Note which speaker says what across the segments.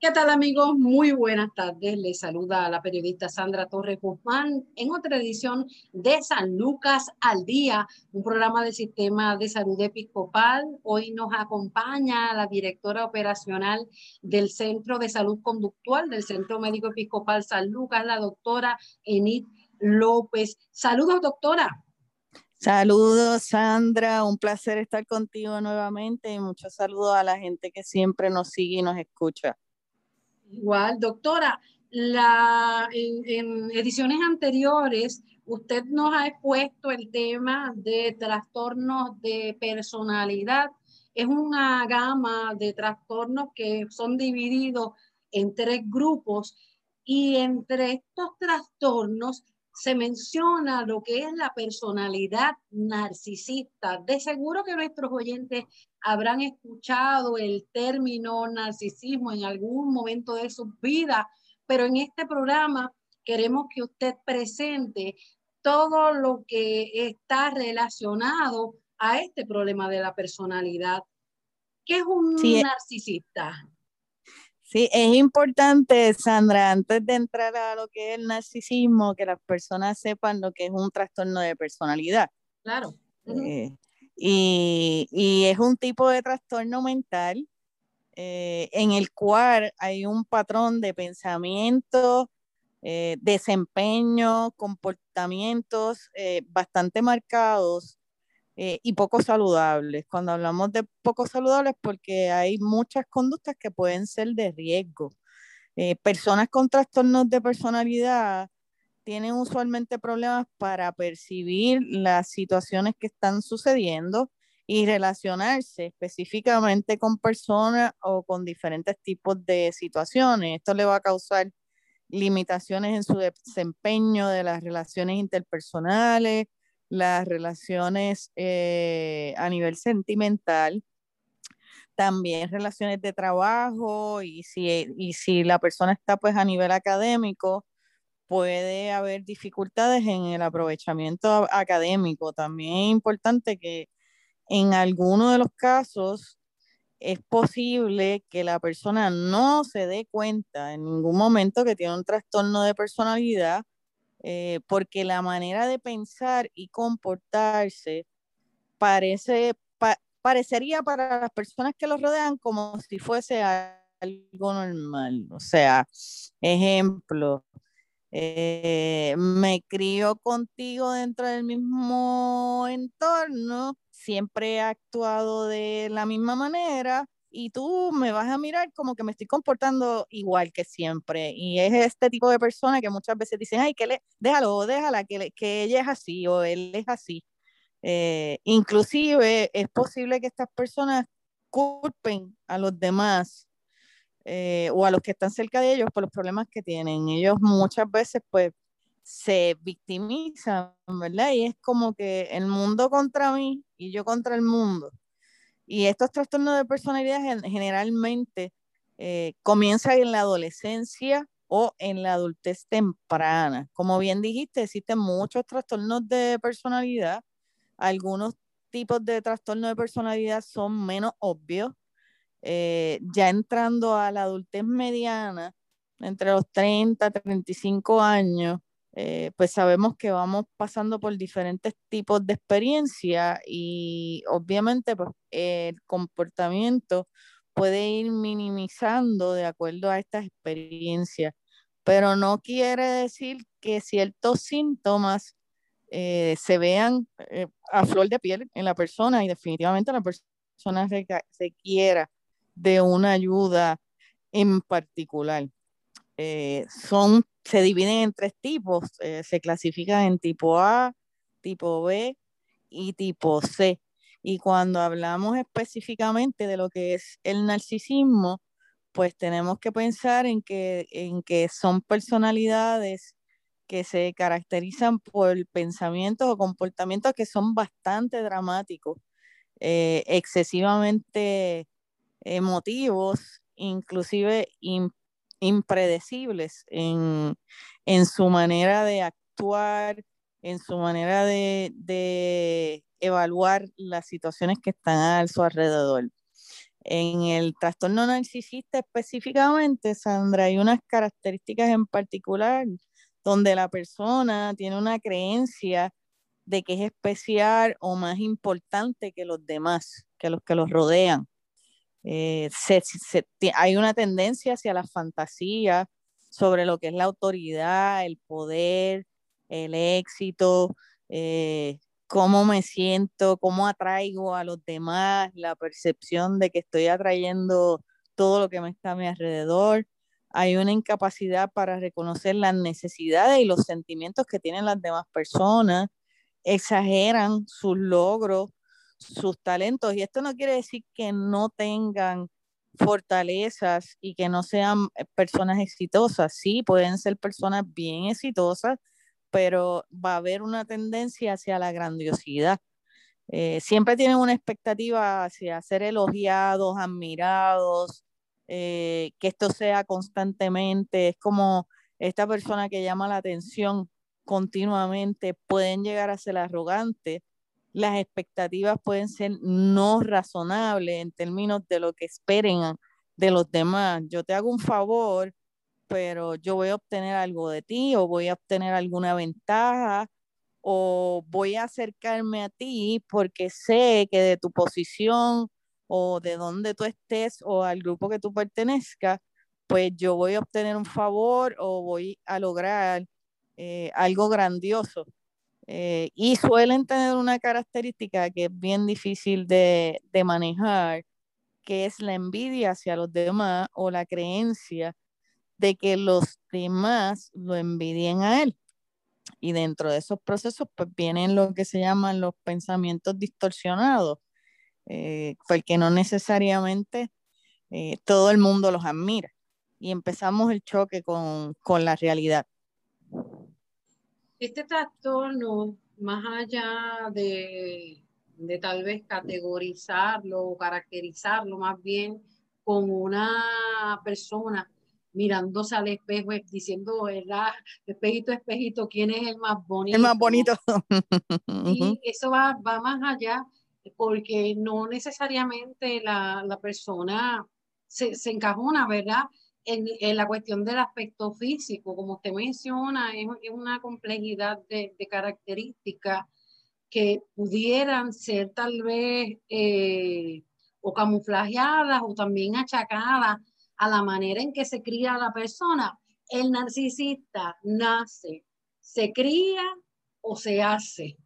Speaker 1: ¿Qué tal amigos? Muy buenas tardes. Les saluda la periodista Sandra Torres Guzmán en otra edición de San Lucas al Día, un programa del Sistema de Salud Episcopal. Hoy nos acompaña la directora operacional del Centro de Salud Conductual del Centro Médico Episcopal San Lucas, la doctora Enid López. Saludos, doctora.
Speaker 2: Saludos, Sandra. Un placer estar contigo nuevamente y muchos saludos a la gente que siempre nos sigue y nos escucha.
Speaker 1: Igual, doctora, la, en, ediciones anteriores usted nos ha expuesto el tema de trastornos de personalidad. Es una gama de trastornos que son divididos en tres grupos y entre estos trastornos se menciona lo que es la personalidad narcisista. De seguro que nuestros oyentes habrán escuchado el término narcisismo en algún momento de su vida, pero en este programa queremos que usted presente todo lo que está relacionado a este problema de la personalidad. ¿Qué es un eh, narcisista?
Speaker 2: Sí, es importante, Sandra, antes de entrar a lo que es el narcisismo, que las personas sepan lo que es un trastorno de personalidad.
Speaker 1: Claro.
Speaker 2: Eh, y, es un tipo de trastorno mental eh, en el cual hay un patrón de pensamiento, eh, desempeño, comportamientos bastante marcados eh, y poco saludables. Cuando hablamos de poco saludables, porque hay muchas conductas que pueden ser de riesgo. Eh, personas con trastornos de personalidad tienen usualmente problemas para percibir las situaciones que están sucediendo y relacionarse específicamente con personas o con diferentes tipos de situaciones. Esto le va a causar limitaciones en su desempeño de las relaciones interpersonales, las relaciones eh, a nivel sentimental, también relaciones de trabajo y si, y si la persona está pues a nivel académico, puede haber dificultades en el aprovechamiento académico. También es importante que en algunos de los casos es posible que la persona no se dé cuenta en ningún momento que tiene un trastorno de personalidad eh, porque la manera de pensar y comportarse parece, parecería para las personas que lo rodean como si fuese algo normal. O sea, ejemplo, eh, me crío contigo dentro del mismo entorno, siempre he actuado de la misma manera, y tú me vas a mirar como que me estoy comportando igual que siempre. Y es este tipo de persona que muchas veces dicen, ay, que le, déjalo, déjala, que, que ella es así o él es así. Eh, inclusive es posible que estas personas culpen a los demás eh, o a los que están cerca de ellos por los problemas que tienen. Ellos muchas veces pues se victimizan, ¿verdad? Y es como que el mundo contra mí y yo contra el mundo. Y estos trastornos de personalidad generalmente eh, comienzan en la adolescencia o en la adultez temprana. Como bien dijiste, existen muchos trastornos de personalidad. Algunos tipos de trastornos de personalidad son menos obvios. Eh, ya entrando a la adultez mediana, entre los 30 y 35 años, eh, pues sabemos que vamos pasando por diferentes tipos de experiencia y obviamente pues, el comportamiento puede ir minimizando de acuerdo a estas experiencias, pero no quiere decir que ciertos síntomas eh, se vean a flor de piel en la persona y definitivamente la persona se requiera de una ayuda en particular. son se dividen en tres tipos, eh, se clasifican en tipo A, tipo B y tipo C. Y cuando hablamos específicamente de lo que es el narcisismo, pues tenemos que pensar en que, en que son personalidades que se caracterizan por pensamientos o comportamientos que son bastante dramáticos, eh, excesivamente emotivos, inclusive impredecibles en, su manera de actuar, en su manera de, evaluar las situaciones que están a su alrededor. En el trastorno narcisista específicamente, Sandra, hay unas características en particular donde la persona tiene una creencia de que es especial o más importante que los demás, que los que los rodean. Eh, hay una tendencia hacia la fantasía sobre lo que es la autoridad, el poder, el éxito, eh, cómo me siento, cómo atraigo a los demás, la percepción de que estoy atrayendo todo lo que me está a mi alrededor. Hay una incapacidad para reconocer las necesidades y los sentimientos que tienen las demás personas. Exageran sus logros, sus talentos. Y esto no quiere decir que no tengan fortalezas y que no sean eh, personas exitosas. Sí, pueden ser personas bien exitosas, pero va a haber una tendencia hacia la grandiosidad. Eh, siempre tienen una expectativa hacia ser elogiados, admirados, eh, que esto sea constantemente. Es como esta persona que llama la atención continuamente, pueden llegar a ser arrogantes las expectativas pueden ser no razonables en términos de lo que esperen de los demás. Yo te hago un favor, pero yo voy a obtener algo de ti o voy a obtener alguna ventaja o voy a acercarme a ti porque sé que de tu posición o de donde tú estés o al grupo que tú pertenezcas, pues yo voy a obtener un favor o voy a lograr eh, algo grandioso. Eh, y suelen tener una característica que es bien difícil de, de manejar, que es la envidia hacia los demás o la creencia de que los demás lo envidien a él. Y dentro de esos procesos, pues vienen lo que se llaman los pensamientos distorsionados, eh, porque no necesariamente eh, todo el mundo los admira. Y empezamos el choque con, con la realidad.
Speaker 1: Este trastorno, más allá de, tal vez categorizarlo o caracterizarlo más bien como una persona mirándose al espejo, diciendo, ¿verdad? Espejito, espejito, ¿quién es el más bonito?
Speaker 2: El más bonito.
Speaker 1: y eso va, va más allá, porque no necesariamente la, persona se, se, encajona, ¿verdad? En, la cuestión del aspecto físico, como usted menciona, es, una complejidad de, características que pudieran ser tal vez eh, o camuflajeadas o también achacadas a la manera en que se cría la persona. El narcisista nace, se cría o se hace.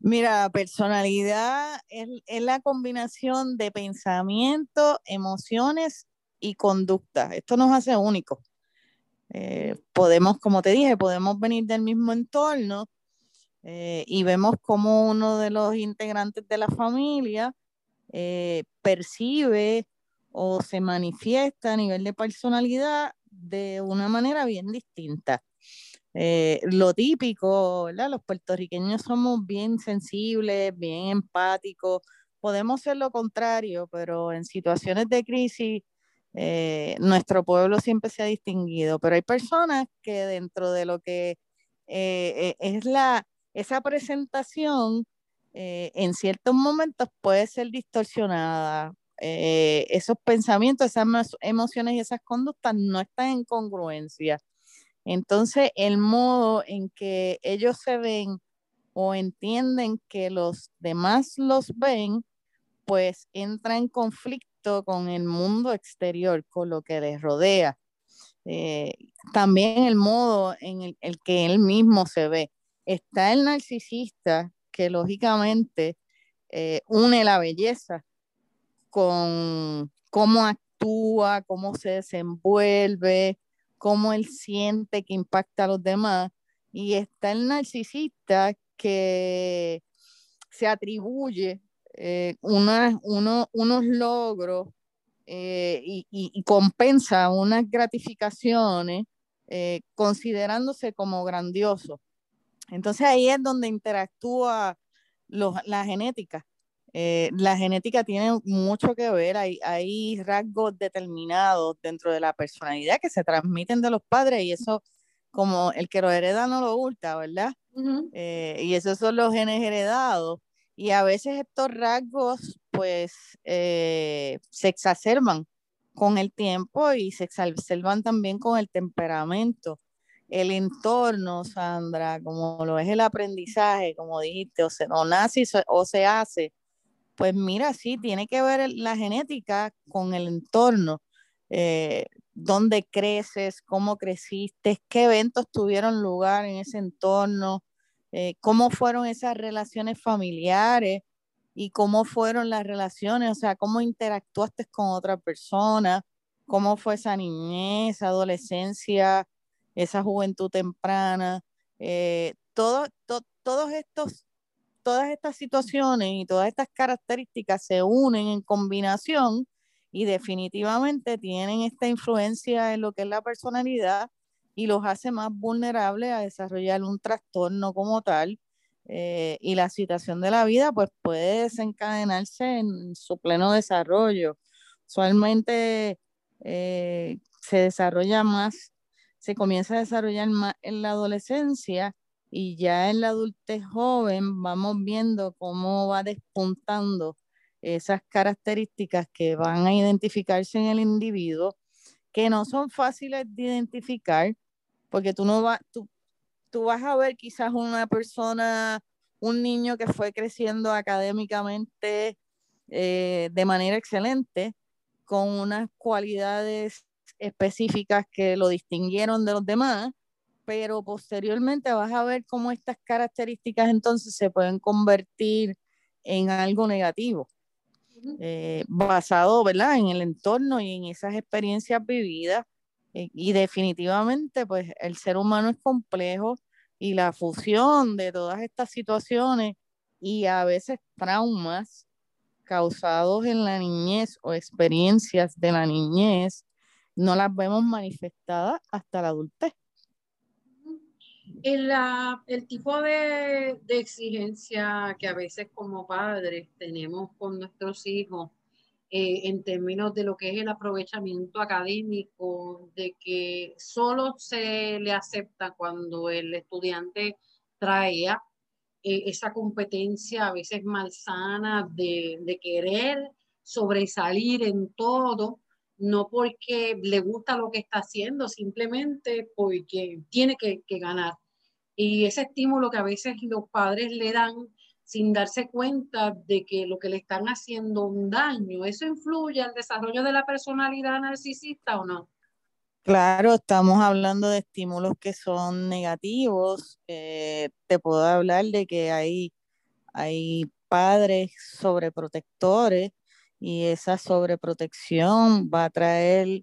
Speaker 2: Mira, personalidad es, es, la combinación de pensamiento, emociones y conducta. Esto nos hace únicos. Eh, podemos, como te dije, podemos venir del mismo entorno eh, y vemos cómo uno de los integrantes de la familia eh, percibe o se manifiesta a nivel de personalidad de una manera bien distinta. lo típico, ¿verdad? Los puertorriqueños somos bien sensibles, bien empáticos, podemos ser lo contrario, pero en situaciones de crisis eh, nuestro pueblo siempre se ha distinguido, pero hay personas que dentro de lo que eh, eh, es la, esa presentación, en ciertos momentos puede ser distorsionada. esos pensamientos, esas emociones y esas conductas no están en congruencia. Entonces, el modo en que ellos se ven o entienden que los demás los ven, pues entra en conflicto con el mundo exterior, con lo que les rodea. Eh, también el modo en el, que él mismo se ve. Está el narcisista que lógicamente eh, une la belleza con cómo actúa, cómo se desenvuelve, cómo él siente que impacta a los demás. Y está el narcisista que se atribuye eh, unos logros eh, y, compensa unas gratificaciones eh, considerándose como grandioso. Entonces ahí es donde interactúa la genética. la genética tiene mucho que ver, hay, hay rasgos determinados dentro de la personalidad que se transmiten de los padres y eso como el que lo hereda no lo oculta, ¿verdad? y esos son los genes heredados Y a veces estos rasgos, pues, eh, se exacerban con el tiempo y se exacerban también con el temperamento. El entorno, Sandra, como lo es el aprendizaje, como dijiste, o se o nace o se hace, pues mira, sí, tiene que ver la genética con el entorno. Eh, dónde creces, cómo creciste, qué eventos tuvieron lugar en ese entorno, eh, cómo fueron esas relaciones familiares y cómo fueron las relaciones, o sea, cómo interactuaste con otra persona, cómo fue esa niñez, adolescencia, esa juventud temprana, eh, todo, todos estos, todas estas situaciones y todas estas características se unen en combinación y definitivamente tienen esta influencia en lo que es la personalidad y los hace más vulnerables a desarrollar un trastorno como tal. Eh, y la situación de la vida pues puede desencadenarse en su pleno desarrollo. Usualmente eh, se desarrolla más, se comienza a desarrollar más en la adolescencia y ya en la adultez joven vamos viendo cómo va despuntando esas características que van a identificarse en el individuo, que no son fáciles de identificar, porque tú no vas, tú, tú vas a ver quizás una persona, un niño que fue creciendo académicamente eh, de manera excelente, con unas cualidades específicas que lo distinguieron de los demás, pero posteriormente vas a ver cómo estas características entonces se pueden convertir en algo negativo. Eh, basado ¿verdad? en el entorno y en esas experiencias vividas. Eh, y definitivamente, pues el ser humano es complejo y la fusión de todas estas situaciones y a veces traumas causados en la niñez o experiencias de la niñez, no las vemos manifestadas hasta la adultez.
Speaker 1: El, tipo de, exigencia que a veces como padres tenemos con nuestros hijos eh, en términos de lo que es el aprovechamiento académico, de que solo se le acepta cuando el estudiante trae eh, esa competencia a veces malsana de, de querer sobresalir en todo, no porque le gusta lo que está haciendo, simplemente porque tiene que, que ganar. Y ese estímulo que a veces los padres le dan sin darse cuenta de que lo que le están haciendo un daño, ¿eso influye al desarrollo de la personalidad narcisista o no?
Speaker 2: Claro, estamos hablando de estímulos que son negativos. Eh, te puedo hablar de que hay, hay padres sobreprotectores y esa sobreprotección va a traer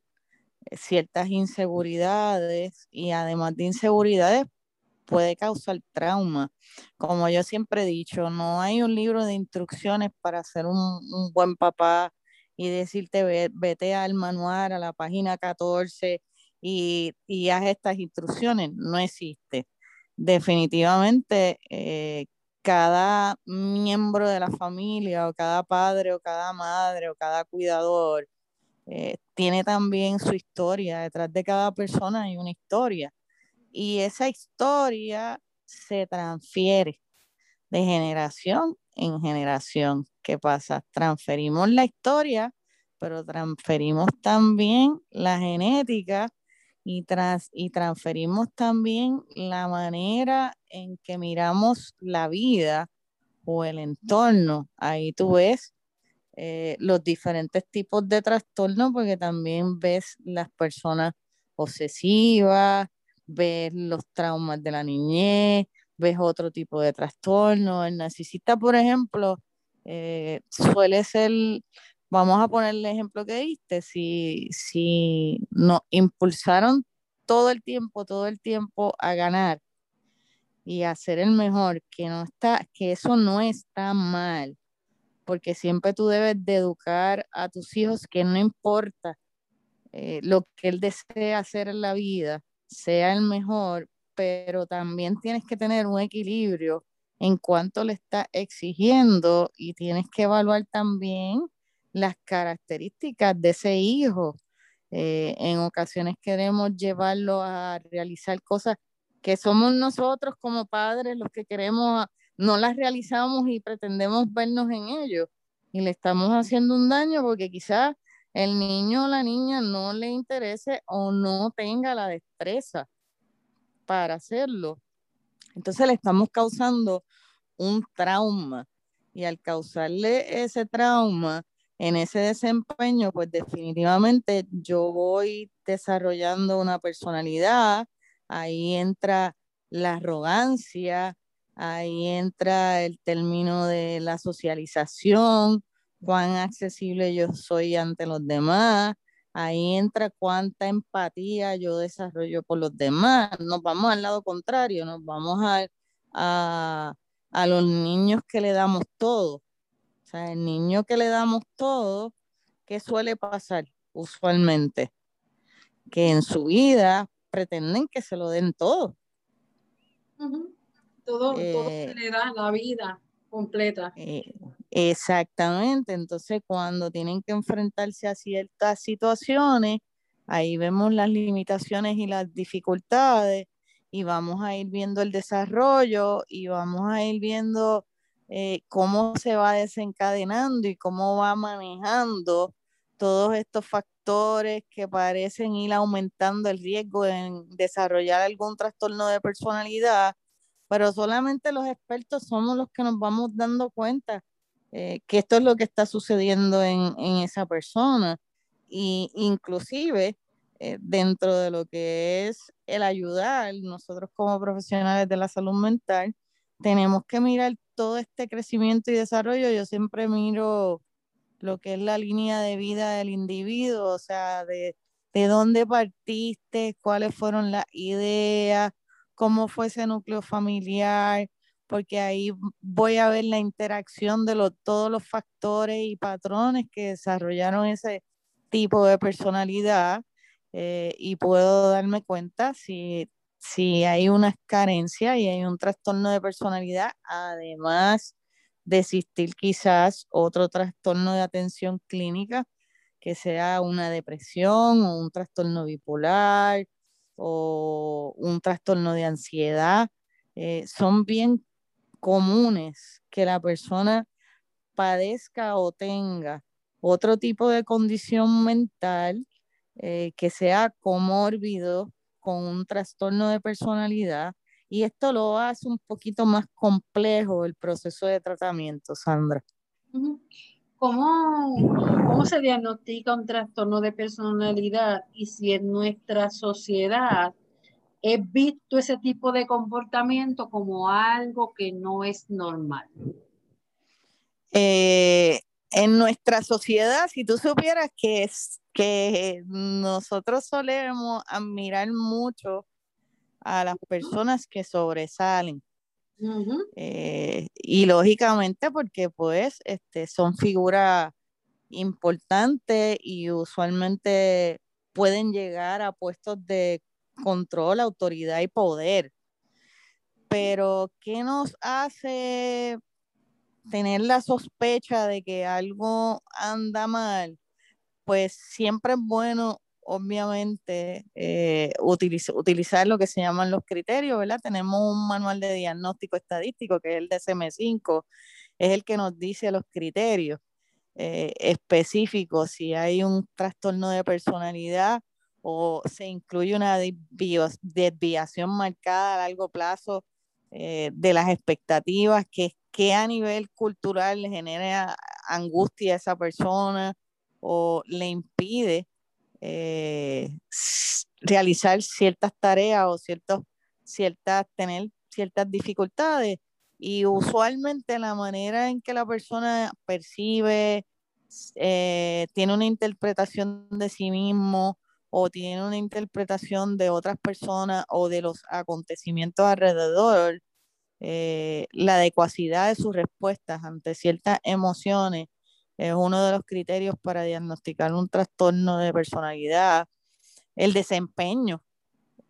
Speaker 2: ciertas inseguridades y además de inseguridades puede causar trauma. Como yo siempre he dicho, no hay un libro de instrucciones para ser un, buen papá y decirte vete al manual, a la página 14 y, haz estas instrucciones. No existe. Definitivamente, eh, cada miembro de la familia o cada padre o cada madre o cada cuidador eh, tiene también su historia. Detrás de cada persona hay una historia y esa historia se transfiere de generación en generación. ¿Qué pasa? Transferimos la historia, pero transferimos también la genética y, y transferimos también la manera en que miramos la vida o el entorno. Ahí tú ves eh, los diferentes tipos de trastornos porque también ves las personas obsesivas, ves los traumas de la niñez, ves otro tipo de trastorno. El narcisista, por ejemplo, eh, suele ser, vamos a poner el ejemplo que diste, si, si nos impulsaron todo el tiempo, todo el tiempo a ganar y a ser el mejor, que no está, que eso no está mal, porque siempre tú debes de educar a tus hijos que no importa eh, lo que él desea hacer en la vida, sea el mejor, pero también tienes que tener un equilibrio en cuanto le está exigiendo y tienes que evaluar también las características de ese hijo. Eh, en ocasiones queremos llevarlo a realizar cosas que somos nosotros como padres los que queremos no las realizamos y pretendemos vernos en ello y le estamos haciendo un daño porque quizás el niño o la niña no le interese o no tenga la destreza para hacerlo. Entonces le estamos causando un trauma y al causarle ese trauma en ese desempeño, pues definitivamente yo voy desarrollando una personalidad, ahí entra la arrogancia, ahí entra el término de la socialización, cuán accesible yo soy ante los demás, ahí entra cuánta empatía yo desarrollo por los demás, nos vamos al lado contrario, nos vamos a, a, a los niños que le damos todo. O sea, el niño que le damos todo, ¿qué suele pasar usualmente? Que en su vida pretenden que se lo den todo.
Speaker 1: Todo, eh, se le da la vida completa.
Speaker 2: Eh, exactamente, entonces cuando tienen que enfrentarse a ciertas situaciones, ahí vemos las limitaciones y las dificultades y vamos a ir viendo el desarrollo y vamos a ir viendo eh, cómo se va desencadenando y cómo va manejando todos estos factores que parecen ir aumentando el riesgo en desarrollar algún trastorno de personalidad pero solamente los expertos somos los que nos vamos dando cuenta eh, que esto es lo que está sucediendo en, en esa persona. Y inclusive eh, dentro de lo que es el ayudar, nosotros como profesionales de la salud mental, tenemos que mirar todo este crecimiento y desarrollo. Yo siempre miro lo que es la línea de vida del individuo, o sea, de, de dónde partiste, cuáles fueron las ideas, cómo fue ese núcleo familiar, porque ahí voy a ver la interacción de todos los factores y patrones que desarrollaron ese tipo de personalidad eh, y puedo darme cuenta si, si hay una carencia y hay un trastorno de personalidad, además de existir quizás otro trastorno de atención clínica, que sea una depresión o un trastorno bipolar o un trastorno de ansiedad, eh, son bien comunes que la persona padezca o tenga otro tipo de condición mental eh, que sea comórbido con un trastorno de personalidad y esto lo hace un poquito más complejo el proceso de tratamiento, Sandra.
Speaker 1: ¿Cómo, ¿Cómo se diagnostica un trastorno de personalidad y si en nuestra sociedad es visto ese tipo de comportamiento como algo que no es normal?
Speaker 2: Eh, en nuestra sociedad, si tú supieras que, es, que nosotros solemos admirar mucho a las personas que sobresalen. Eh, y lógicamente porque pues este, son figuras importantes y usualmente pueden llegar a puestos de control, autoridad y poder. Pero, ¿qué nos hace tener la sospecha de que algo anda mal? Pues siempre es bueno obviamente, eh, utilizar lo que se llaman los criterios, ¿verdad? Tenemos un manual de diagnóstico estadístico que es el DSM-5, es el que nos dice los criterios eh, específicos, si hay un trastorno de personalidad o se incluye una desviación marcada a largo plazo eh, de las expectativas, que, que a nivel cultural le genera angustia a esa persona o le impide eh, realizar ciertas tareas o ciertos, ciertas, tener ciertas dificultades. Y usualmente la manera en que la persona percibe, eh, tiene una interpretación de sí mismo o tiene una interpretación de otras personas o de los acontecimientos alrededor, eh, la adecuacidad de sus respuestas ante ciertas emociones es uno de los criterios para diagnosticar un trastorno de personalidad, el desempeño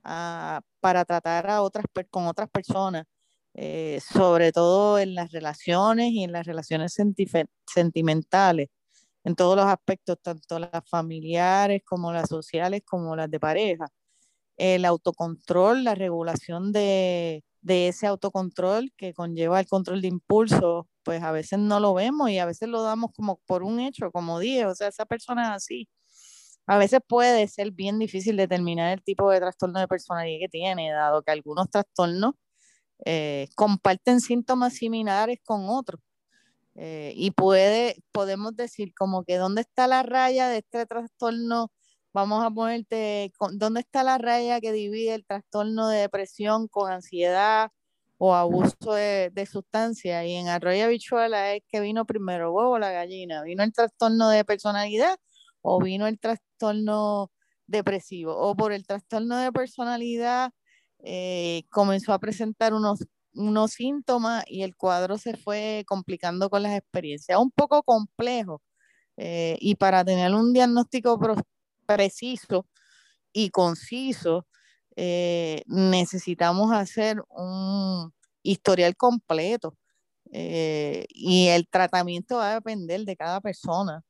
Speaker 2: ah, para tratar a otras, con otras personas, eh, sobre todo en las relaciones y en las relaciones sentimentales, en todos los aspectos, tanto las familiares como las sociales como las de pareja. El autocontrol, la regulación de, de ese autocontrol que conlleva el control de impulso, pues a veces no lo vemos y a veces lo damos como por un hecho, como dije, o sea, esa persona es así. A veces puede ser bien difícil determinar el tipo de trastorno de personalidad que tiene, dado que algunos trastornos eh, comparten síntomas similares con otros. Eh, y puede, podemos decir como que dónde está la raya de este trastorno, vamos a ponerte, dónde está la raya que divide el trastorno de depresión con ansiedad o abuso de, de sustancias. Y en Arroyo Habichuela es que vino primero huevo o la gallina, vino el trastorno de personalidad o vino el trastorno depresivo o por el trastorno de personalidad eh, comenzó a presentar unos unos síntomas y el cuadro se fue complicando con las experiencias. Un poco complejo eh, y para tener un diagnóstico preciso y conciso, eh, necesitamos hacer un historial completo eh, y el tratamiento va a depender de cada persona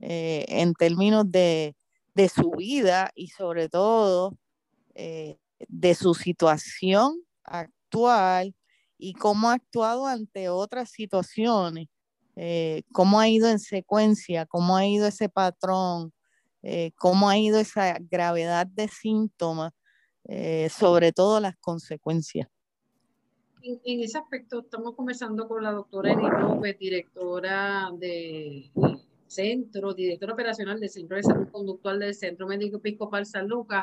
Speaker 2: en términos de, de, su vida y sobre todo de su situación actual y cómo ha actuado ante otras situaciones, eh, cómo ha ido en secuencia, cómo ha ido ese patrón, eh, cómo ha ido esa gravedad de síntomas, eh, sobre todo las consecuencias.
Speaker 1: En, ese aspecto estamos conversando con la doctora Edith López, directora de centro, directora operacional del Centro de Salud Conductual del Centro Médico Episcopal San Lucas.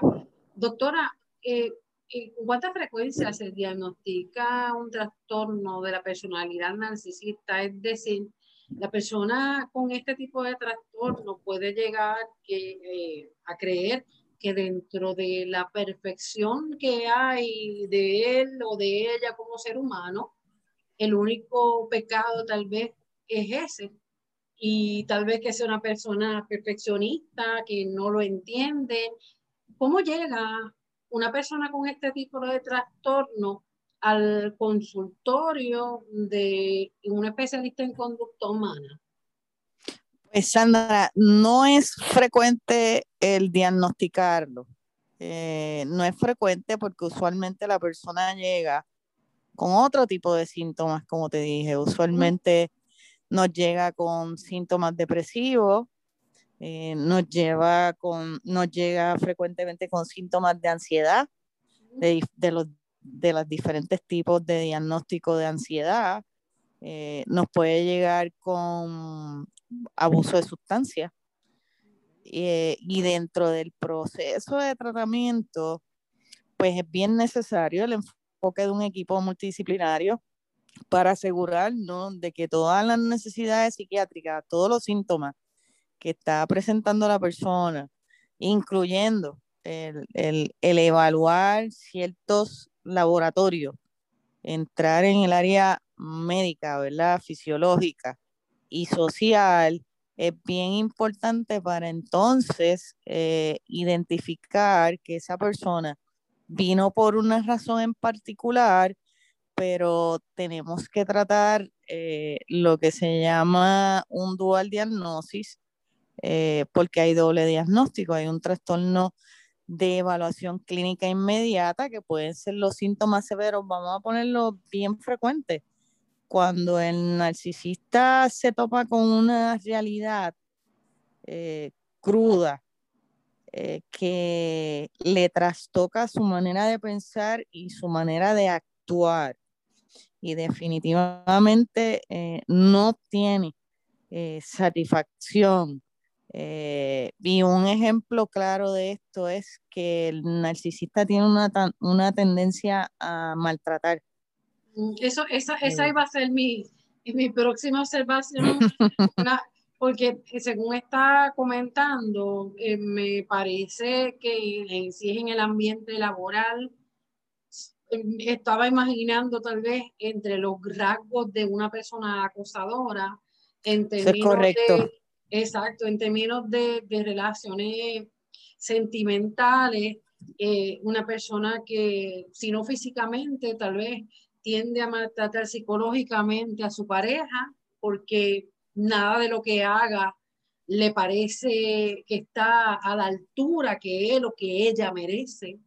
Speaker 1: Doctora, eh, ¿Con cuánta frecuencia se diagnostica un trastorno de la personalidad narcisista? Es decir, la persona con este tipo de trastorno puede llegar eh, a creer que dentro de la perfección que hay de él o de ella como ser humano, el único pecado tal vez es ese. Y tal vez que sea una persona perfeccionista, que no lo entiende. ¿Cómo llega una persona con este tipo de trastorno al consultorio de un especialista en conducta humana?
Speaker 2: Pues Sandra, no es frecuente el diagnosticarlo. Eh, no es frecuente porque usualmente la persona llega con otro tipo de síntomas, como te dije. Usualmente nos llega con síntomas depresivos, eh, nos, lleva con, nos llega frecuentemente con síntomas de ansiedad, de, de los, de los diferentes tipos de diagnóstico de ansiedad. Eh, nos puede llegar con abuso de sustancias. Eh, y dentro del proceso de tratamiento, pues es bien necesario el enfoque de un equipo multidisciplinario para asegurarnos de que todas las necesidades psiquiátricas, todos los síntomas que está presentando la persona, incluyendo el, el, evaluar ciertos laboratorios, entrar en el área médica, ¿verdad? Fisiológica y social, es bien importante para entonces eh, identificar que esa persona vino por una razón en particular, pero tenemos que tratar eh, lo que se llama un dual diagnosis, eh, porque hay doble diagnóstico, hay un trastorno de evaluación clínica inmediata que pueden ser los síntomas severos, vamos a ponerlo bien frecuente. Cuando el narcisista se topa con una realidad eh, cruda, eh, que le trastoca su manera de pensar y su manera de actuar. Y definitivamente no tiene satisfacción eh, y un ejemplo claro de esto es que el narcisista tiene una, una tendencia a maltratar.
Speaker 1: Eso, esa, esa iba a ser mi, mi próxima observación, porque según está comentando, eh, me parece que si es en el ambiente laboral, em, estaba imaginando tal vez entre los rasgos de una persona acosadora, en términos correcto. de Exacto, en términos de, relaciones sentimentales, eh, una persona que, si no físicamente, tal vez tiende a maltratar psicológicamente a su pareja, porque nada de lo que haga le parece que está a la altura que él o que ella merece.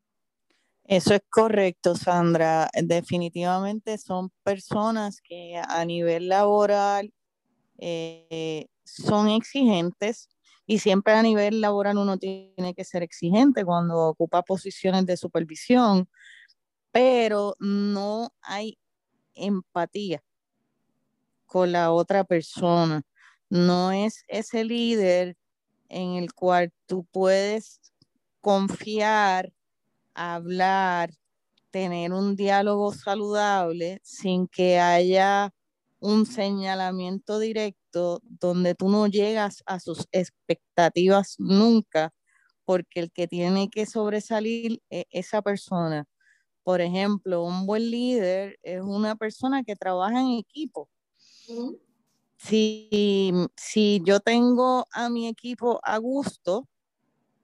Speaker 2: Eso es correcto, Sandra. Definitivamente son personas que a nivel laboral eh, son exigentes y siempre a nivel laboral uno tiene que ser exigente cuando ocupa posiciones de supervisión, pero no hay empatía con la otra persona. No es ese líder en el cual tú puedes confiar hablar, tener un diálogo saludable sin que haya un señalamiento directo donde tú no llegas a sus expectativas nunca, porque el que tiene que sobresalir es esa persona. Por ejemplo, un buen líder es una persona que trabaja en equipo. si, si yo tengo a mi equipo a gusto,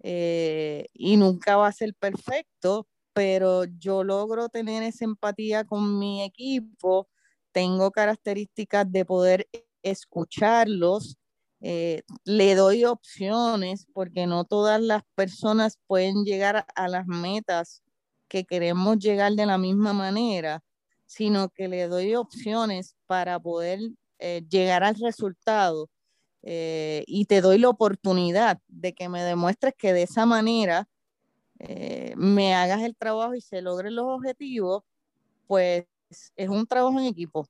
Speaker 2: eh, y nunca va a ser perfecto, pero yo logro tener esa empatía con mi equipo, tengo características de poder escucharlos, eh, le doy opciones porque no todas las personas pueden llegar a las metas que queremos llegar de la misma manera, sino que le doy opciones para poder eh, llegar al resultado eh, y te doy la oportunidad de que me demuestres que de esa manera eh, me hagas el trabajo y se logren los objetivos, pues es un trabajo en equipo.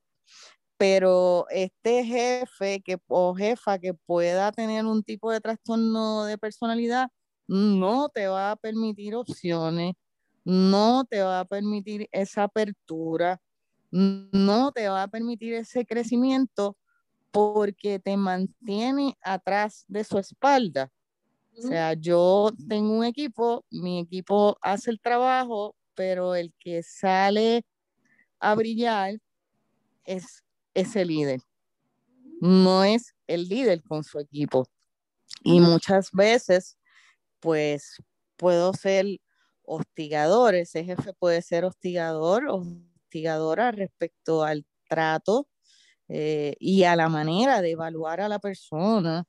Speaker 2: Pero este jefe que, o jefa que pueda tener un tipo de trastorno de personalidad no te va a permitir opciones, no te va a permitir esa apertura, no te va a permitir ese crecimiento porque te mantiene atrás de su espalda. O sea, yo tengo un equipo, mi equipo hace el trabajo, pero el que sale a brillar es ese líder. No es el líder con su equipo. Y muchas veces, pues, puedo ser hostigador, ese jefe puede ser hostigador hostigadora respecto al trato eh, y a la manera de evaluar a la persona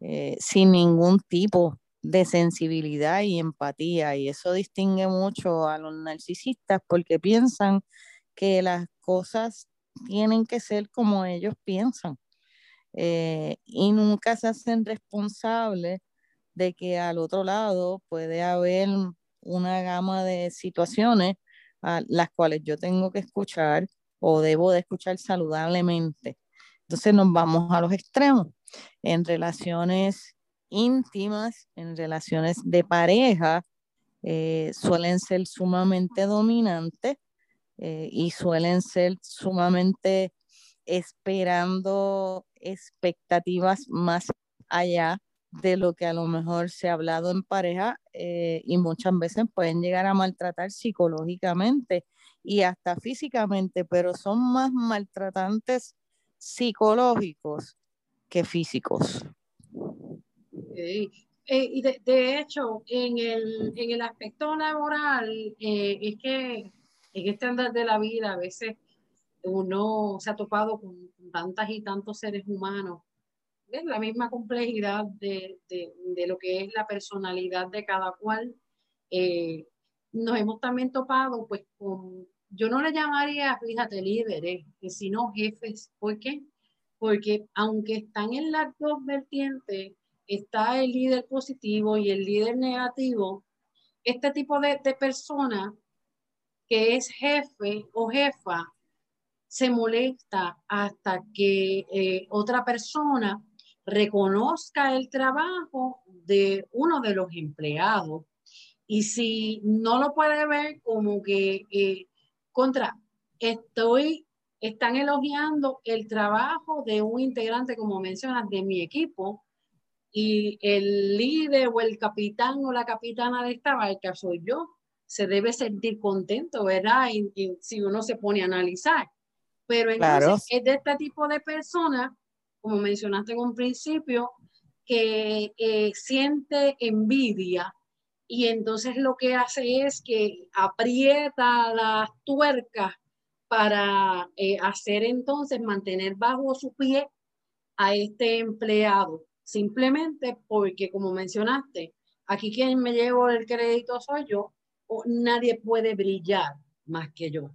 Speaker 2: eh, sin ningún tipo de sensibilidad y empatía. Y eso distingue mucho a los narcisistas porque piensan que las cosas tienen que ser como ellos piensan. Eh, y nunca se hacen responsables de que al otro lado puede haber una gama de situaciones a las cuales yo tengo que escuchar o debo de escuchar saludablemente. Entonces nos vamos a los extremos. En relaciones íntimas, en relaciones de pareja, eh, suelen ser sumamente dominantes eh, y suelen ser sumamente esperando expectativas más allá de lo que a lo mejor se ha hablado en pareja eh, y muchas veces pueden llegar a maltratar psicológicamente y hasta físicamente, pero son más maltratantes psicológicos que físicos.
Speaker 1: Eh, y de, hecho, en el, en el aspecto laboral, eh, es que en este andar de la vida a veces uno se ha topado con, tantas y tantos seres humanos, la misma complejidad de, de, lo que es la personalidad de cada cual. Eh, nos hemos también topado pues con, yo no le llamaría, fíjate, líderes, sino jefes. ¿Por qué? Porque aunque están en las dos vertientes, está el líder positivo y el líder negativo, este tipo de, de persona que es jefe o jefa se molesta hasta que eh, otra persona reconozca el trabajo de uno de los empleados y si no lo puede ver como que eh, contra, estoy, están elogiando el trabajo de un integrante, como mencionas, de mi equipo y el líder o el capitán o la capitana de esta barca soy yo, se debe sentir contento, ¿verdad? Y, si uno se pone a analizar. Pero entonces es de este tipo de personas, como mencionaste en un principio, que eh, siente envidia y entonces lo que hace es que aprieta las tuercas para eh, hacer entonces mantener bajo su pie a este empleado, simplemente porque como mencionaste, aquí quien me llevo el crédito soy yo, o nadie puede brillar más que yo.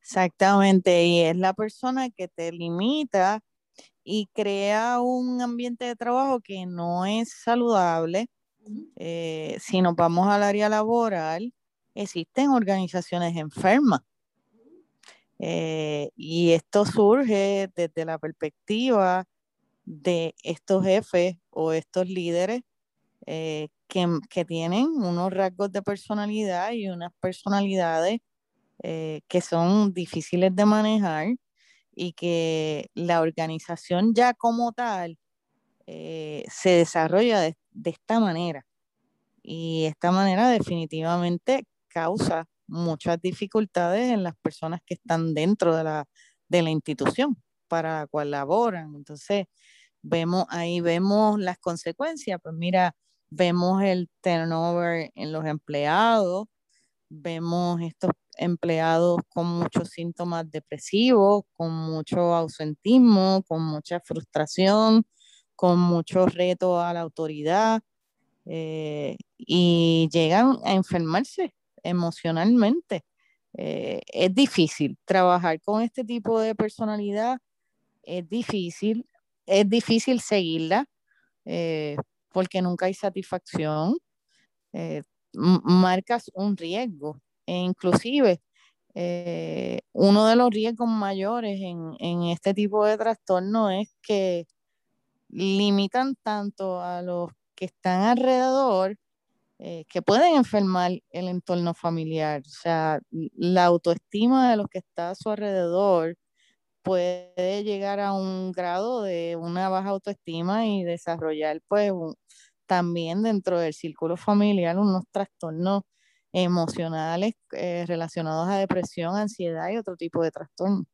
Speaker 2: Exactamente, y es la persona que te limita y crea un ambiente de trabajo que no es saludable. Eh, si nos vamos al área laboral, existen organizaciones enfermas. Eh, y esto surge desde la perspectiva de estos jefes o estos líderes eh, que, que, tienen unos rasgos de personalidad y unas personalidades que son difíciles de manejar y que la organización ya como tal eh, se desarrolla de, esta manera. Y esta manera definitivamente causa muchas dificultades en las personas que están dentro de la, de la institución para la cual laboran. Entonces, vemos ahí, vemos las consecuencias. Pues mira, vemos el turnover en los empleados, vemos estos empleados con muchos síntomas depresivos, con mucho ausentismo, con mucha frustración, con mucho reto a la autoridad eh, y llegan a enfermarse emocionalmente. Eh, es difícil trabajar con este tipo de personalidad, es difícil, es difícil seguirla eh, porque nunca hay satisfacción marcas un riesgo. E inclusive, eh, uno de los riesgos mayores en, este tipo de trastorno es que limitan tanto a los que están alrededor eh, que pueden enfermar el entorno familiar. O sea, la autoestima de los que está a su alrededor puede llegar a un grado de una baja autoestima y desarrollar pues un, también dentro del círculo familiar unos trastornos emocionales eh, relacionados a depresión, ansiedad y otro tipo de trastornos.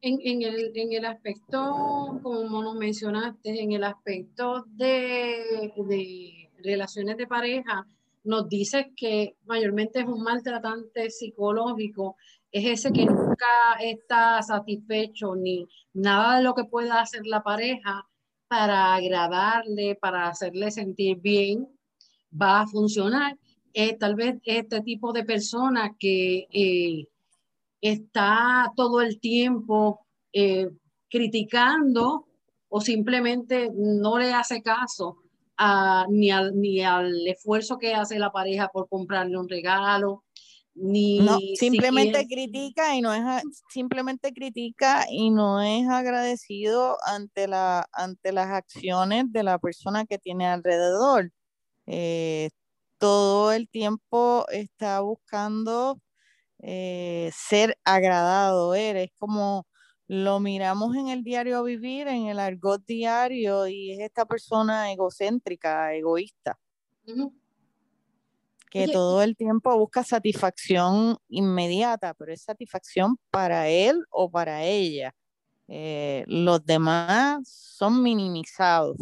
Speaker 1: En, el, en, el, aspecto, como nos mencionaste, en el aspecto de, de relaciones de pareja, nos dices que mayormente es un maltratante psicológico, es ese que nunca está satisfecho ni nada de lo que pueda hacer la pareja para agradarle, para hacerle sentir bien, va a funcionar. Eh, tal vez este tipo de persona que eh, está todo el tiempo eh, criticando o simplemente no le hace caso ni, al, ni al esfuerzo que hace la pareja por comprarle un regalo,
Speaker 2: no, simplemente critica y no es simplemente critica y no es agradecido ante la ante las acciones de la persona que tiene alrededor. Eh, todo el tiempo está buscando eh, ser agradado. Eres como lo miramos en el diario vivir, en el argot diario, y es esta persona egocéntrica, egoísta que todo el tiempo busca satisfacción inmediata, pero es satisfacción para él o para ella. Eh, los demás son minimizados.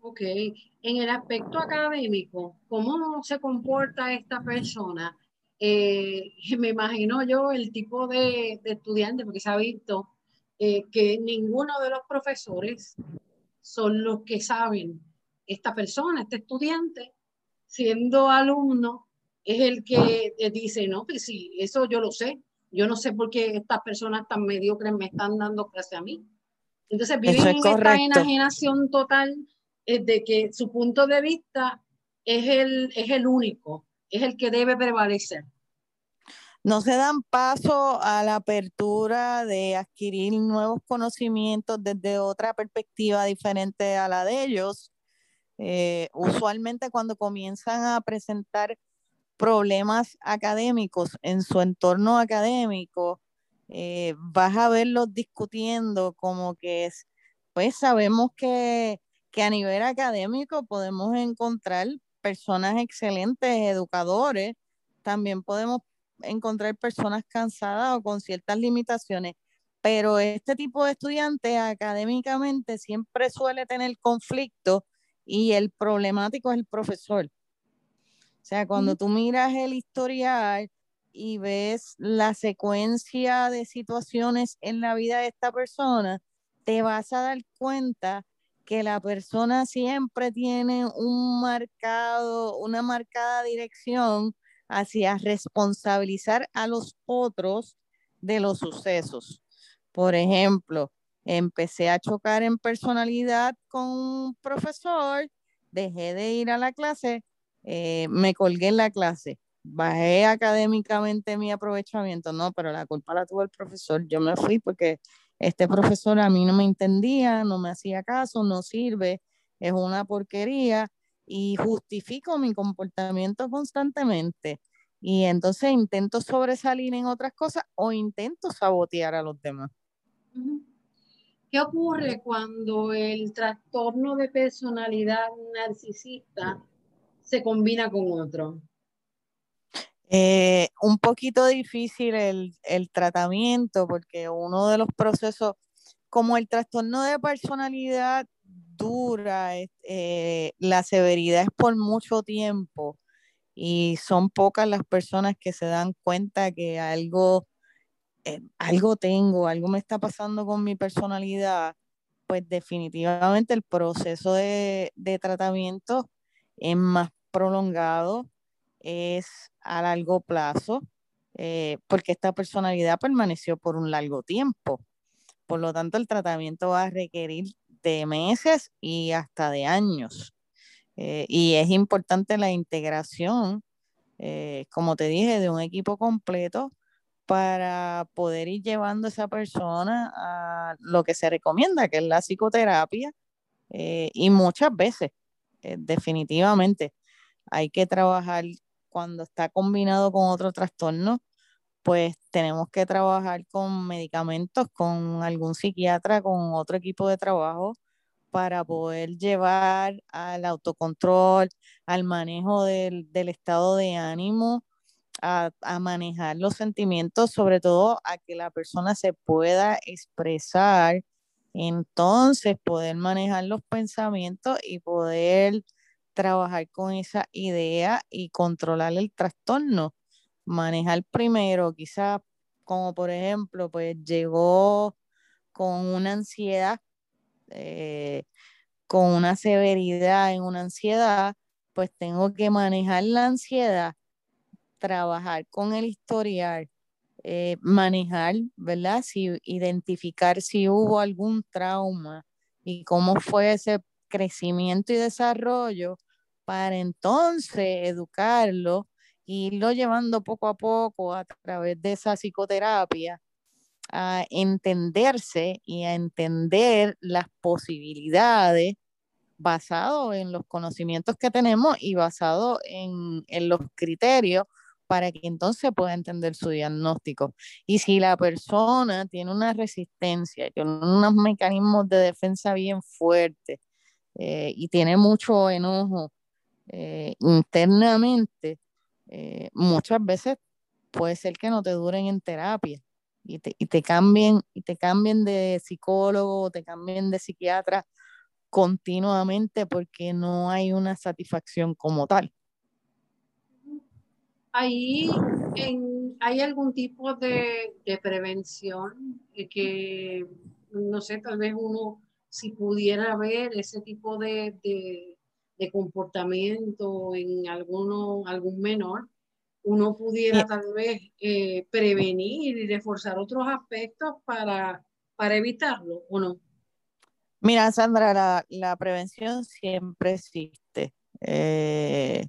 Speaker 1: Ok, en el aspecto académico, ¿cómo se comporta esta persona? Eh, me imagino yo el tipo de, estudiante, porque se ha visto eh, que ninguno de los profesores son los que saben esta persona, este estudiante, siendo alumno, es el que dice, no, pues sí, eso yo lo sé. Yo no sé por qué estas personas tan mediocres me están dando clase a mí. Entonces viven en esta enajenación total eh, de que su punto de vista es el, es el único, es el que debe prevalecer.
Speaker 2: No se dan paso a la apertura de adquirir nuevos conocimientos desde otra perspectiva diferente a la de ellos eh, usualmente cuando comienzan a presentar problemas académicos en su entorno académico, eh, vas a verlos discutiendo como que es, pues sabemos que, que a nivel académico podemos encontrar personas excelentes, educadores, también podemos encontrar personas cansadas o con ciertas limitaciones, pero este tipo de estudiante académicamente siempre suele tener conflicto y el problemático es el profesor. O sea, cuando tú miras el historial y ves la secuencia de situaciones en la vida de esta persona, te vas a dar cuenta que la persona siempre tiene un marcado, una marcada dirección hacia responsabilizar a los otros de los sucesos. Por ejemplo, empecé a chocar en personalidad con un profesor, dejé de ir a la clase, eh, me colgué en la clase, bajé académicamente mi aprovechamiento, no, pero la culpa la tuvo el profesor, yo me fui porque este profesor a mí no me entendía, no me hacía caso, no sirve, es una porquería y justifico mi comportamiento constantemente. Y entonces intento sobresalir en otras cosas o intento sabotear a los demás.
Speaker 1: ¿Qué ocurre cuando el trastorno de personalidad narcisista se combina con otro?
Speaker 2: Eh, un poquito difícil el, tratamiento porque uno de los procesos, como el trastorno de personalidad dura, eh, la severidad es por mucho tiempo y son pocas las personas que se dan cuenta que algo, eh, algo tengo, algo me está pasando con mi personalidad, pues definitivamente el proceso de, de tratamiento es más prolongado es a largo plazo, eh, porque esta personalidad permaneció por un largo tiempo. Por lo tanto, el tratamiento va a requerir de meses y hasta de años. Eh, y es importante la integración, como te dije, de un equipo completo para poder ir llevando a esa persona a lo que se recomienda, que es la psicoterapia. y muchas veces, definitivamente, hay que trabajar cuando está combinado con otro trastorno, pues tenemos que trabajar con medicamentos, con algún psiquiatra, con otro equipo de trabajo para poder llevar al autocontrol, al manejo del, estado de ánimo, a, manejar los sentimientos, sobre todo a que la persona se pueda expresar, entonces poder manejar los pensamientos y poder trabajar con esa idea y controlar el trastorno. Manejar primero, quizás como por ejemplo, pues llegó con una ansiedad, eh, con una severidad en una ansiedad, pues tengo que manejar la ansiedad, trabajar con el historial, eh, manejar, ¿verdad? Si, identificar si hubo algún trauma y cómo fue ese crecimiento y desarrollo para entonces educarlo e irlo llevando poco a poco a través de esa psicoterapia a entenderse y a entender las posibilidades basado en los conocimientos que tenemos y basado en, en los criterios para que entonces pueda entender su diagnóstico. Y si la persona tiene una resistencia, tiene unos mecanismos de defensa bien fuertes eh, y tiene mucho enojo eh, internamente, eh, muchas veces puede ser que no te duren en terapia y te, y te cambien y te cambien de psicólogo, te cambien de psiquiatra continuamente porque no hay una satisfacción como tal.
Speaker 1: Ahí hay algún tipo de, de prevención que, no sé, tal vez uno, si pudiera ver ese tipo de, de comportamiento en alguno, algún menor, uno pudiera tal vez eh, prevenir y reforzar otros aspectos para, para evitarlo, ¿o no?
Speaker 2: Mira, Sandra, la, prevención siempre existe. Eh,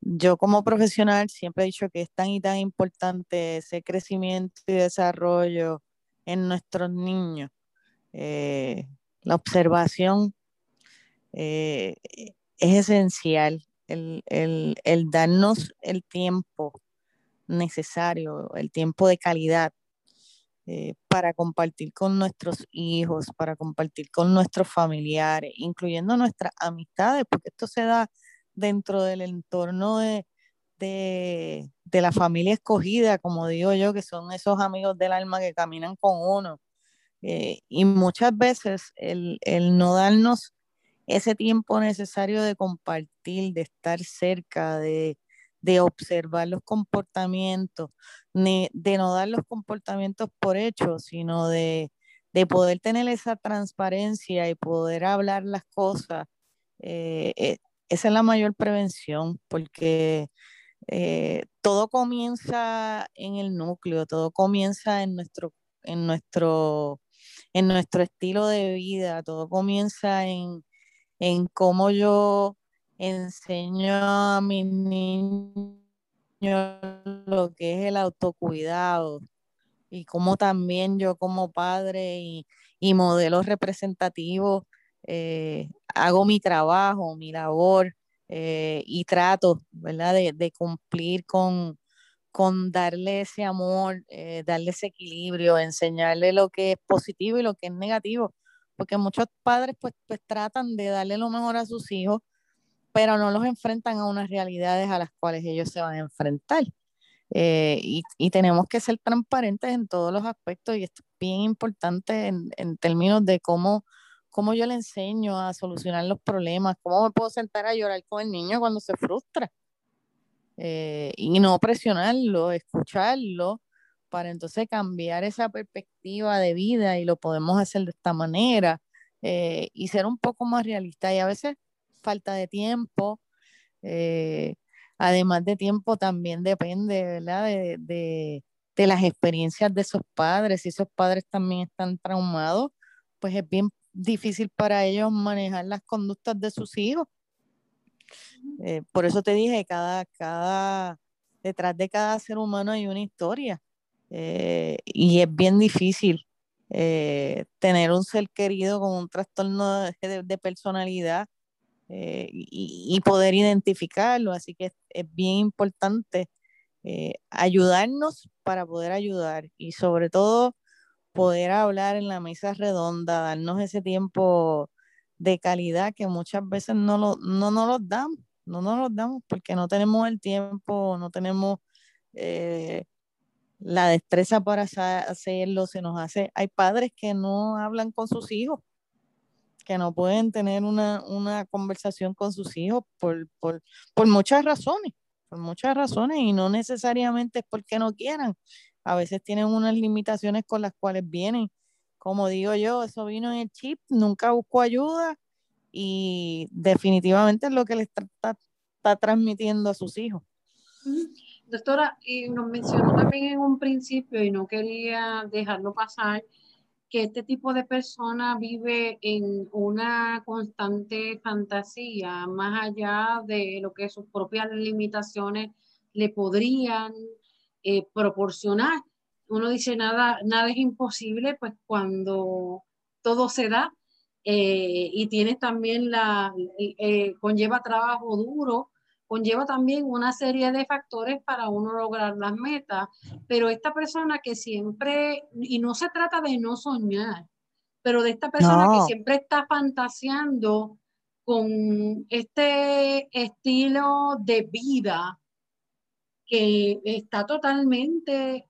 Speaker 2: yo como profesional siempre he dicho que es tan y tan importante ese crecimiento y desarrollo en nuestros niños. Eh, la observación es esencial el, darnos el tiempo necesario, el tiempo de calidad eh, para compartir con nuestros hijos, para compartir con nuestros familiares, incluyendo nuestras amistades, porque esto se da dentro del entorno de, la familia escogida, como digo yo, que son esos amigos del alma que caminan con uno. Eh, y muchas veces el, el no darnos ese tiempo necesario de compartir, de estar cerca, de, observar los comportamientos, de no dar los comportamientos por hecho, sino de, de poder tener esa transparencia y poder hablar las cosas, eh, eh, esa es la mayor prevención, porque eh, todo comienza en el núcleo, todo comienza en nuestro, en nuestro, en nuestro estilo de vida, todo comienza en, en cómo yo enseño a mis niños lo que es el autocuidado y cómo también yo como padre y, y modelo representativo eh, hago mi trabajo, mi labor eh, y trato, ¿verdad?, de, cumplir con, con darle ese amor, eh, darle ese equilibrio, enseñarle lo que es positivo y lo que es negativo, porque muchos padres pues, pues tratan de darle lo mejor a sus hijos, pero no los enfrentan a unas realidades a las cuales ellos se van a enfrentar. Eh, y, tenemos que ser transparentes en todos los aspectos y esto es bien importante en, en términos de cómo cómo yo le enseño a solucionar los problemas, cómo me puedo sentar a llorar con el niño cuando se frustra. Eh, y no presionarlo, escucharlo, para entonces cambiar esa perspectiva de vida y lo podemos hacer de esta manera eh, y ser un poco más realista. Y a veces falta de tiempo, eh, además de tiempo también depende, ¿verdad? De, de, de las experiencias de esos padres. Si esos padres también están traumados, pues es bien difícil para ellos manejar las conductas de sus hijos. Eh, por eso te dije, cada, cada, detrás de cada ser humano hay una historia. Eh, y es bien difícil eh, tener un ser querido con un trastorno de, personalidad y, y, poder identificarlo. Así que es, es bien importante ayudarnos para poder ayudar y sobre todo poder hablar en la mesa redonda, darnos ese tiempo de calidad que muchas veces no, lo, no nos los damos, no nos los damos porque no tenemos el tiempo, no tenemos eh, la destreza para hacerlo, se nos hace, hay padres que no hablan con sus hijos, que no pueden tener una, una conversación con sus hijos por, por, por muchas razones, por muchas razones y no necesariamente es porque no quieran, a veces tienen unas limitaciones con las cuales vienen. Como digo yo, eso vino en el chip, nunca busco ayuda y definitivamente es lo que le está, transmitiendo a sus hijos.
Speaker 1: Doctora, y nos mencionó también en un principio, y no quería dejarlo pasar, que este tipo de persona vive en una constante fantasía, más allá de lo que sus propias limitaciones le podrían eh, proporcionar. Uno dice nada, nada es imposible, pues cuando todo se da eh, y tienes también la, eh, conlleva trabajo duro, conlleva también una serie de factores para uno lograr las metas, pero esta persona que siempre, y no se trata de no soñar, pero de esta persona que siempre está fantaseando con este estilo de vida que está totalmente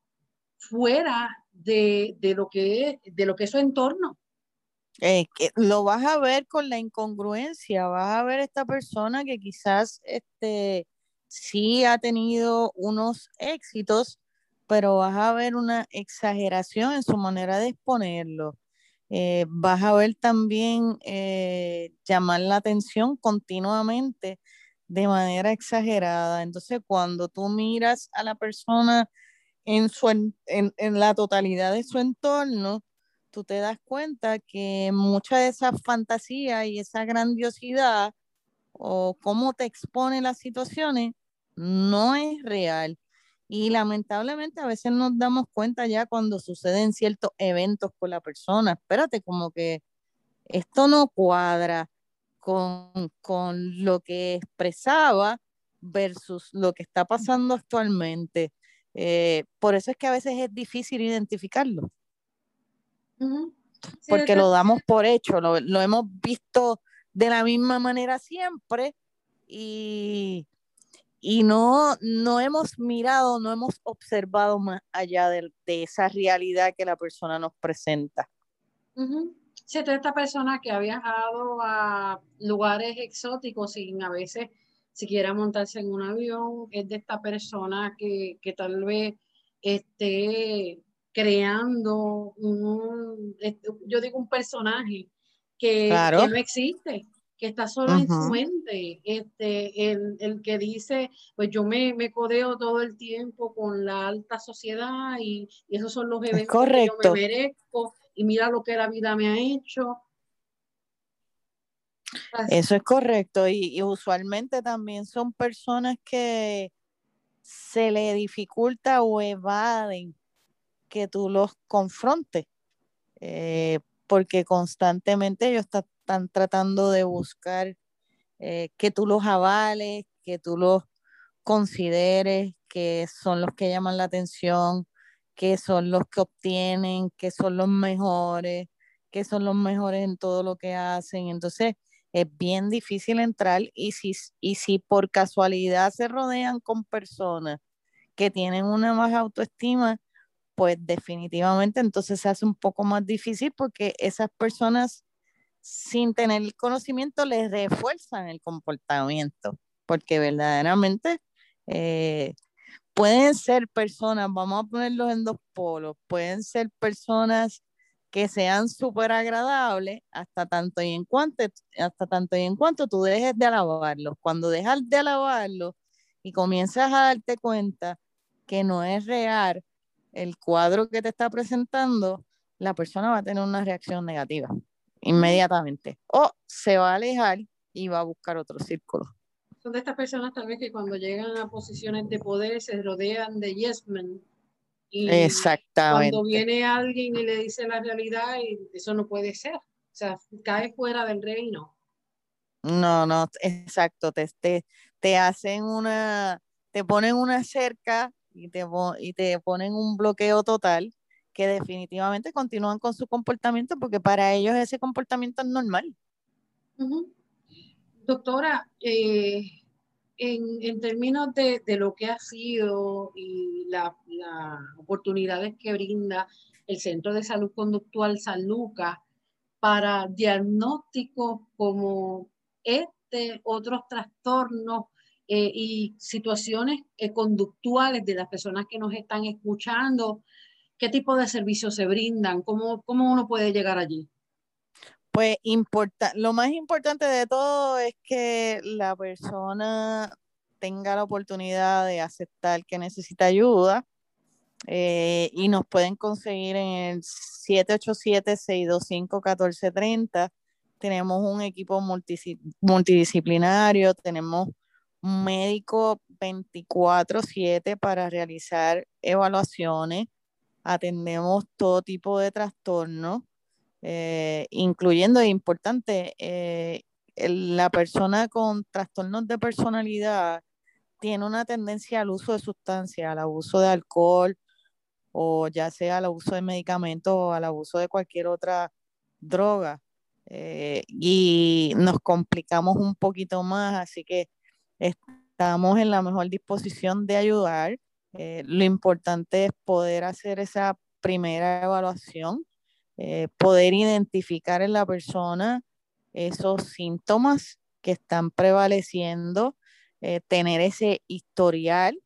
Speaker 1: fuera de, lo, que es, de lo que es su entorno.
Speaker 2: lo vas a ver con la incongruencia, vas a ver esta persona que quizás este, sí ha tenido unos éxitos, pero vas a ver una exageración en su manera de exponerlo. Eh, vas a ver también eh, llamar la atención continuamente de manera exagerada. Entonces, cuando tú miras a la persona en, su, en, en la totalidad de su entorno, tú te das cuenta que mucha de esa fantasía y esa grandiosidad o cómo te expone las situaciones no es real. Y lamentablemente a veces nos damos cuenta ya cuando suceden ciertos eventos con la persona. Espérate, como que esto no cuadra con, lo que expresaba versus lo que está pasando actualmente. Eh, por eso es que a veces es difícil identificarlo. porque lo damos por hecho, lo, hemos visto de la misma manera siempre y, y no, no hemos mirado, no hemos observado más allá de, esa realidad que la persona nos presenta
Speaker 1: si de esta persona que ha viajado a lugares exóticos sin a veces siquiera montarse en un avión, es de esta persona que, tal vez esté creando un, yo digo un personaje que, no existe, que está solo en su mente, este, el, que dice, pues yo me, me, codeo todo el tiempo con la alta sociedad y, esos son los eventos que yo me merezco y mira lo que la vida me ha hecho.
Speaker 2: Eso es correcto y, usualmente también son personas que se le dificulta o evaden que tú los confrontes, eh, porque constantemente ellos están tratando de buscar eh, que tú los avales, que tú los consideres, que son los que llaman la atención, que son los que obtienen, que son los mejores, que son los mejores en todo lo que hacen. Entonces, es bien difícil entrar y si, y si por casualidad se rodean con personas que tienen una baja autoestima, pues definitivamente entonces se hace un poco más difícil porque esas personas sin tener el conocimiento les refuerzan el comportamiento, porque verdaderamente eh, pueden ser personas, vamos a ponerlos en dos polos, pueden ser personas que sean súper agradables hasta tanto y en cuanto hasta tanto y en cuanto tú dejes de alabarlos. Cuando dejas de alabarlos y comienzas a darte cuenta que no es real el cuadro que te está presentando, la persona va a tener una reacción negativa inmediatamente o se va a alejar y va a buscar otro círculo.
Speaker 1: Son de estas personas tal vez que cuando llegan a posiciones de poder se rodean de yes men y
Speaker 2: Exactamente.
Speaker 1: Cuando viene alguien y le dice la realidad, y eso no puede ser. O sea, cae fuera del reino.
Speaker 2: No, no, exacto. Te, te, te hacen una, te ponen una cerca y te, y te ponen un bloqueo total que definitivamente continúan con su comportamiento porque para ellos ese comportamiento es normal.
Speaker 1: Doctora, eh, en, términos de, lo que ha sido y las oportunidades que brinda el Centro de Salud Conductual San Lucas para diagnósticos como este, otros trastornos eh, y situaciones eh, conductuales de las personas que nos están escuchando, ¿qué tipo de servicios se brindan? ¿Cómo, cómo uno puede llegar allí?
Speaker 2: Pues lo más importante de todo es que la persona tenga la oportunidad de aceptar que necesita ayuda eh, y nos pueden conseguir en el 787-625-1430. Tenemos un equipo multidisciplinario, tenemos un médico 24/7 para realizar evaluaciones, atendemos todo tipo de trastornos eh, incluyendo, importante, eh, la persona con trastornos de personalidad tiene una tendencia al uso de sustancias, al abuso de alcohol o ya sea al abuso de medicamentos o al abuso de cualquier otra droga. Eh, y nos complicamos un poquito más, así que estamos en la mejor disposición de ayudar. lo importante es poder hacer esa primera evaluación eh, poder identificar en la persona esos síntomas que están prevaleciendo, eh, tener ese historial,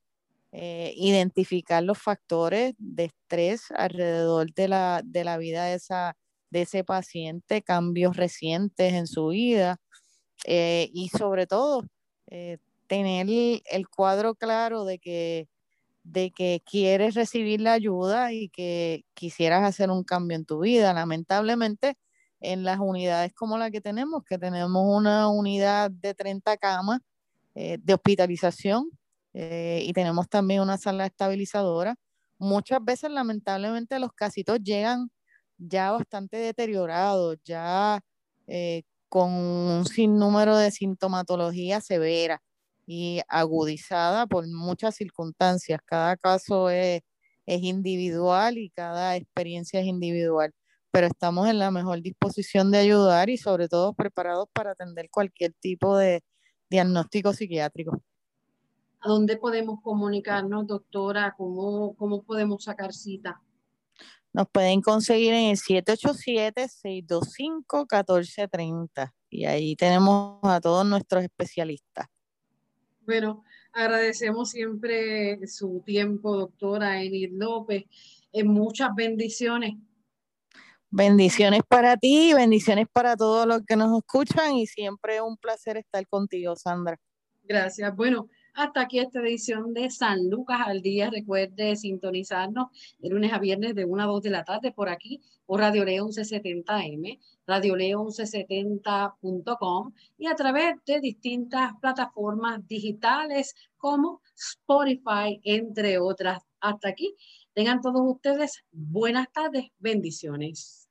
Speaker 2: eh, identificar los factores de estrés alrededor de la, de la vida de, esa, de ese paciente, cambios recientes en su vida y sobre todo tener el cuadro claro de que de que quieres recibir la ayuda y que quisieras hacer un cambio en tu vida. Lamentablemente, en las unidades como la que tenemos, que tenemos una unidad de 30 camas eh, de hospitalización eh, y tenemos también una sala estabilizadora, muchas veces lamentablemente los casitos llegan ya bastante deteriorados, ya eh, con un sinnúmero de sintomatología severa y agudizada por muchas circunstancias. Cada caso es, individual y cada experiencia es individual, pero estamos en la mejor disposición de ayudar y sobre todo preparados para atender cualquier tipo de diagnóstico psiquiátrico.
Speaker 1: ¿A dónde podemos comunicarnos, doctora? ¿Cómo, cómo podemos sacar cita?
Speaker 2: Nos pueden conseguir en el 787-625-1430 y ahí tenemos a todos nuestros especialistas.
Speaker 1: Bueno, agradecemos siempre su tiempo, doctora Enid López. muchas bendiciones.
Speaker 2: Bendiciones para ti, bendiciones para todos los que nos escuchan y siempre un placer estar contigo, Sandra.
Speaker 1: Gracias. Bueno, hasta aquí esta edición de San Lucas al Día. Recuerde sintonizarnos de lunes a viernes de 1 a 2 de la tarde por aquí, por Radio Leo 1170M, Radio Leo 1170.com y a través de distintas plataformas digitales como Spotify, entre otras. Hasta aquí. Tengan todos ustedes buenas tardes. Bendiciones.